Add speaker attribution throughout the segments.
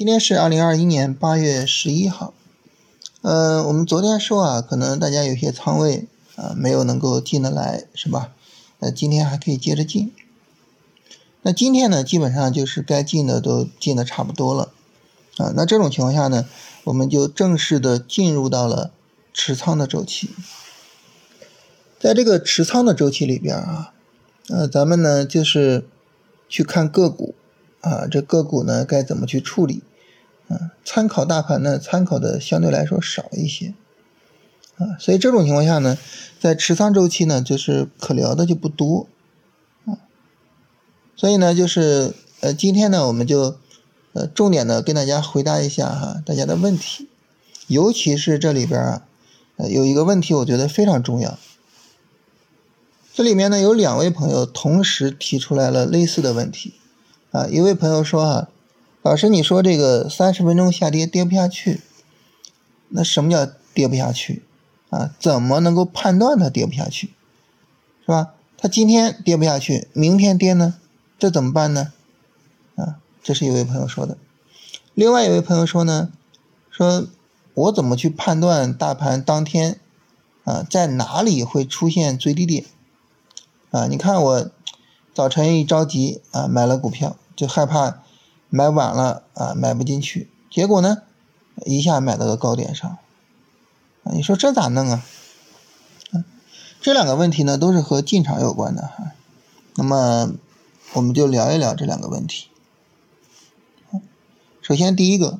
Speaker 1: 今天是二零二一年八月十一号。呃，我们昨天说啊，可能大家有些仓位啊没有能够进得来，是吧？那今天还可以接着进。那今天呢，基本上就是该进的都进的差不多了啊。那这种情况下呢，我们就正式的进入到了持仓的周期。在这个持仓的周期里边啊，呃，咱们呢就是去看个股啊，这个股呢该怎么去处理。啊，参考大盘呢，参考的相对来说少一些，啊，所以这种情况下呢，在持仓周期呢，就是可聊的就不多，啊，所以呢，就是呃，今天呢，我们就呃，重点的跟大家回答一下哈，大家的问题，尤其是这里边啊，呃，有一个问题我觉得非常重要，这里面呢有两位朋友同时提出来了类似的问题，啊，一位朋友说啊。老师，你说这个三十分钟下跌跌不下去，那什么叫跌不下去啊？怎么能够判断它跌不下去，是吧？它今天跌不下去，明天跌呢？这怎么办呢？啊，这是一位朋友说的。另外一位朋友说呢，说我怎么去判断大盘当天啊在哪里会出现最低点？啊，你看我早晨一着急啊买了股票，就害怕。买晚了啊，买不进去，结果呢，一下买到个高点上，啊，你说这咋弄啊？这两个问题呢，都是和进场有关的哈。那么，我们就聊一聊这两个问题。首先第一个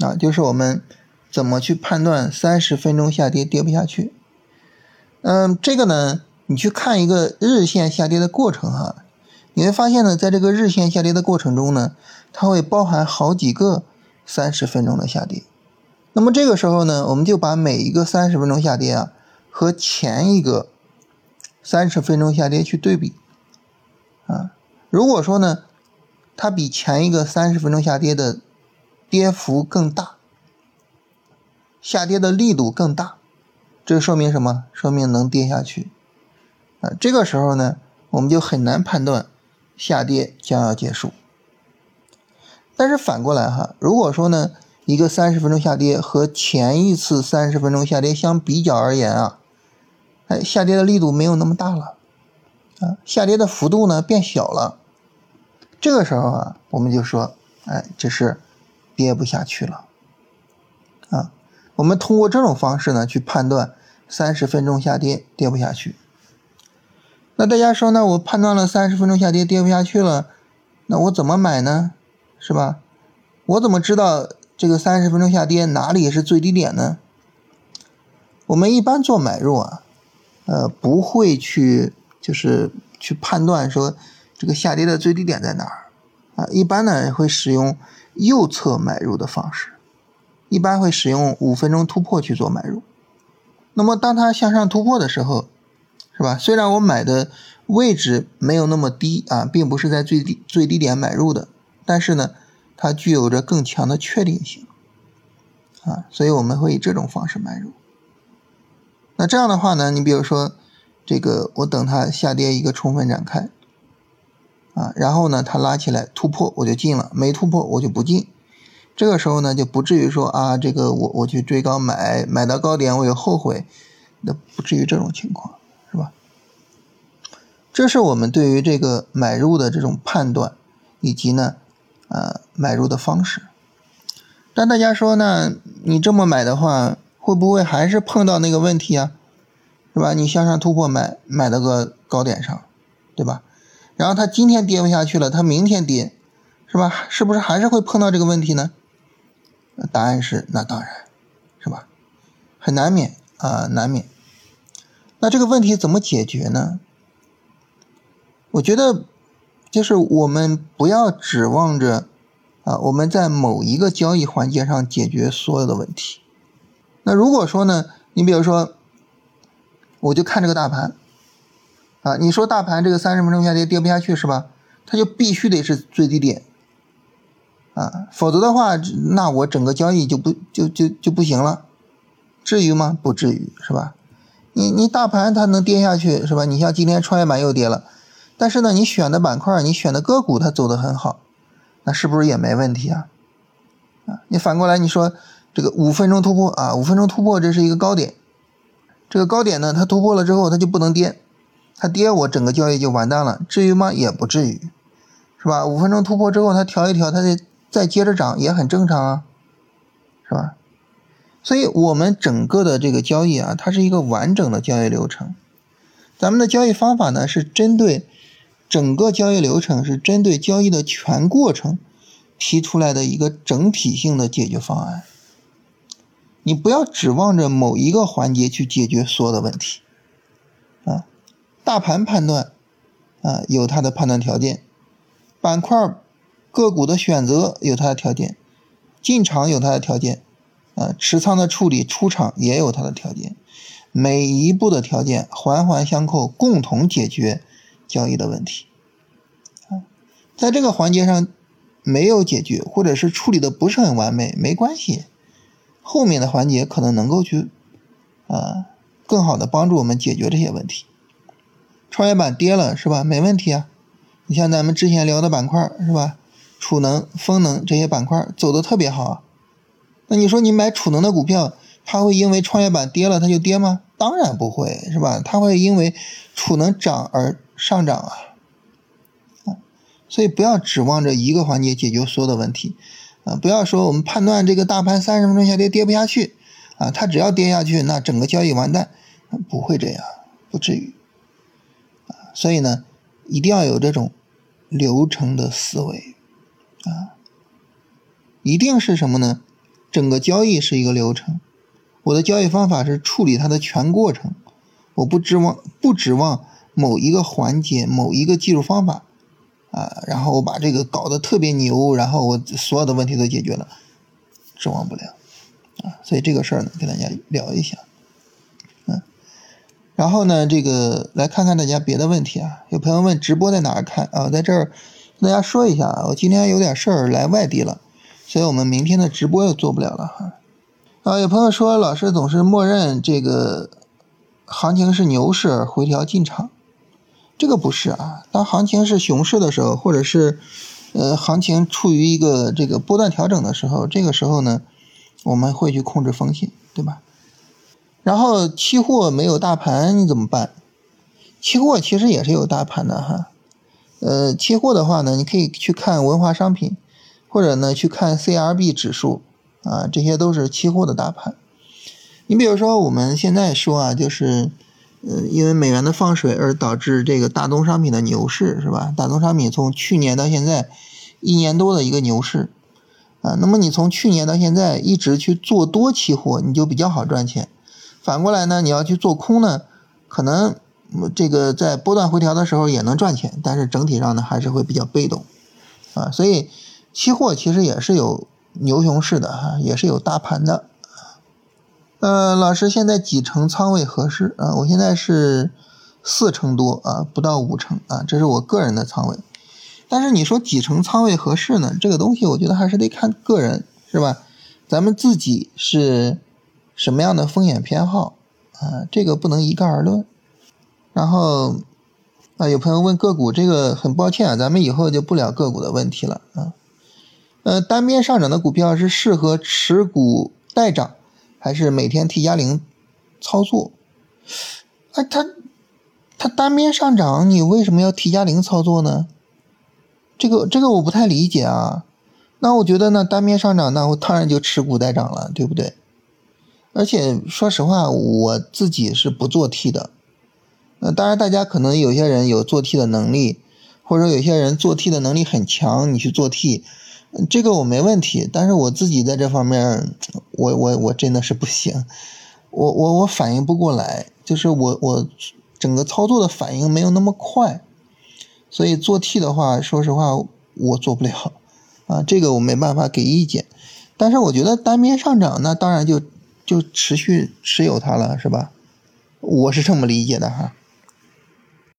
Speaker 1: 啊，就是我们怎么去判断三十分钟下跌跌不下去？嗯，这个呢，你去看一个日线下跌的过程哈。你会发现呢，在这个日线下跌的过程中呢，它会包含好几个三十分钟的下跌。那么这个时候呢，我们就把每一个三十分钟下跌啊和前一个三十分钟下跌去对比啊。如果说呢，它比前一个三十分钟下跌的跌幅更大，下跌的力度更大，这说明什么？说明能跌下去啊。这个时候呢，我们就很难判断。下跌将要结束，但是反过来哈，如果说呢，一个三十分钟下跌和前一次三十分钟下跌相比较而言啊，哎，下跌的力度没有那么大了，啊，下跌的幅度呢变小了，这个时候啊，我们就说，哎，这是跌不下去了，啊，我们通过这种方式呢去判断三十分钟下跌跌不下去。那大家说，那我判断了三十分钟下跌跌不下去了，那我怎么买呢？是吧？我怎么知道这个三十分钟下跌哪里是最低点呢？我们一般做买入啊，呃，不会去就是去判断说这个下跌的最低点在哪儿啊，一般呢会使用右侧买入的方式，一般会使用五分钟突破去做买入。那么当它向上突破的时候。是吧？虽然我买的位置没有那么低啊，并不是在最低最低点买入的，但是呢，它具有着更强的确定性啊，所以我们会以这种方式买入。那这样的话呢，你比如说这个，我等它下跌一个充分展开啊，然后呢，它拉起来突破我就进了，没突破我就不进。这个时候呢，就不至于说啊，这个我我去追高买，买到高点我有后悔，那不至于这种情况。这是我们对于这个买入的这种判断，以及呢，呃，买入的方式。但大家说呢，你这么买的话，会不会还是碰到那个问题啊？是吧？你向上突破买，买到个高点上，对吧？然后它今天跌不下去了，它明天跌，是吧？是不是还是会碰到这个问题呢？答案是，那当然是吧？很难免啊，难免。那这个问题怎么解决呢？我觉得，就是我们不要指望着啊，我们在某一个交易环节上解决所有的问题。那如果说呢，你比如说，我就看这个大盘啊，你说大盘这个三十分钟下跌跌不下去是吧？它就必须得是最低点啊，否则的话，那我整个交易就不就就就不行了，至于吗？不至于，是吧？你你大盘它能跌下去是吧？你像今天创业板又跌了，但是呢，你选的板块，你选的个股它走得很好，那是不是也没问题啊？啊，你反过来你说这个五分钟突破啊，五分钟突破这是一个高点，这个高点呢它突破了之后它就不能跌，它跌我整个交易就完蛋了，至于吗？也不至于，是吧？五分钟突破之后它调一调，它得再接着涨也很正常啊，是吧？所以我们整个的这个交易啊，它是一个完整的交易流程。咱们的交易方法呢，是针对整个交易流程，是针对交易的全过程提出来的一个整体性的解决方案。你不要指望着某一个环节去解决所有的问题啊。大盘判断啊，有它的判断条件；板块个股的选择有它的条件；进场有它的条件。啊，持仓的处理、出场也有它的条件，每一步的条件环环相扣，共同解决交易的问题。啊，在这个环节上没有解决，或者是处理的不是很完美，没关系，后面的环节可能能够去啊，更好的帮助我们解决这些问题。创业板跌了是吧？没问题啊，你像咱们之前聊的板块是吧？储能、风能这些板块走的特别好。那你说你买储能的股票，它会因为创业板跌了它就跌吗？当然不会，是吧？它会因为储能涨而上涨啊！啊，所以不要指望着一个环节解决所有的问题啊！不要说我们判断这个大盘三十分钟下跌跌不下去啊，它只要跌下去，那整个交易完蛋，不会这样，不至于啊！所以呢，一定要有这种流程的思维啊！一定是什么呢？整个交易是一个流程，我的交易方法是处理它的全过程，我不指望不指望某一个环节、某一个技术方法啊，然后我把这个搞得特别牛，然后我所有的问题都解决了，指望不了啊。所以这个事儿呢，跟大家聊一下，嗯，然后呢，这个来看看大家别的问题啊。有朋友问直播在哪儿看啊？在这儿跟大家说一下啊，我今天有点事儿来外地了。所以我们明天的直播又做不了了哈。啊，有朋友说老师总是默认这个行情是牛市回调进场，这个不是啊。当行情是熊市的时候，或者是呃行情处于一个这个波段调整的时候，这个时候呢，我们会去控制风险，对吧？然后期货没有大盘你怎么办？期货其实也是有大盘的哈。呃，期货的话呢，你可以去看文化商品。或者呢，去看 CRB 指数啊，这些都是期货的大盘。你比如说，我们现在说啊，就是，呃，因为美元的放水而导致这个大宗商品的牛市，是吧？大宗商品从去年到现在一年多的一个牛市啊。那么你从去年到现在一直去做多期货，你就比较好赚钱。反过来呢，你要去做空呢，可能这个在波段回调的时候也能赚钱，但是整体上呢还是会比较被动啊，所以。期货其实也是有牛熊市的哈，也是有大盘的。呃，老师现在几成仓位合适啊？我现在是四成多啊，不到五成啊，这是我个人的仓位。但是你说几成仓位合适呢？这个东西我觉得还是得看个人，是吧？咱们自己是什么样的风险偏好啊？这个不能一概而论。然后啊，有朋友问个股，这个很抱歉啊，咱们以后就不聊个股的问题了啊。呃，单边上涨的股票是适合持股待涨，还是每天 T 加零操作？哎，它它单边上涨，你为什么要 T 加零操作呢？这个这个我不太理解啊。那我觉得呢，单边上涨，那我当然就持股待涨了，对不对？而且说实话，我自己是不做 T 的。呃，当然大家可能有些人有做 T 的能力，或者有些人做 T 的能力很强，你去做 T。这个我没问题，但是我自己在这方面，我我我真的是不行，我我我反应不过来，就是我我整个操作的反应没有那么快，所以做 T 的话，说实话我做不了，啊，这个我没办法给意见，但是我觉得单边上涨，那当然就就持续持有它了，是吧？我是这么理解的哈。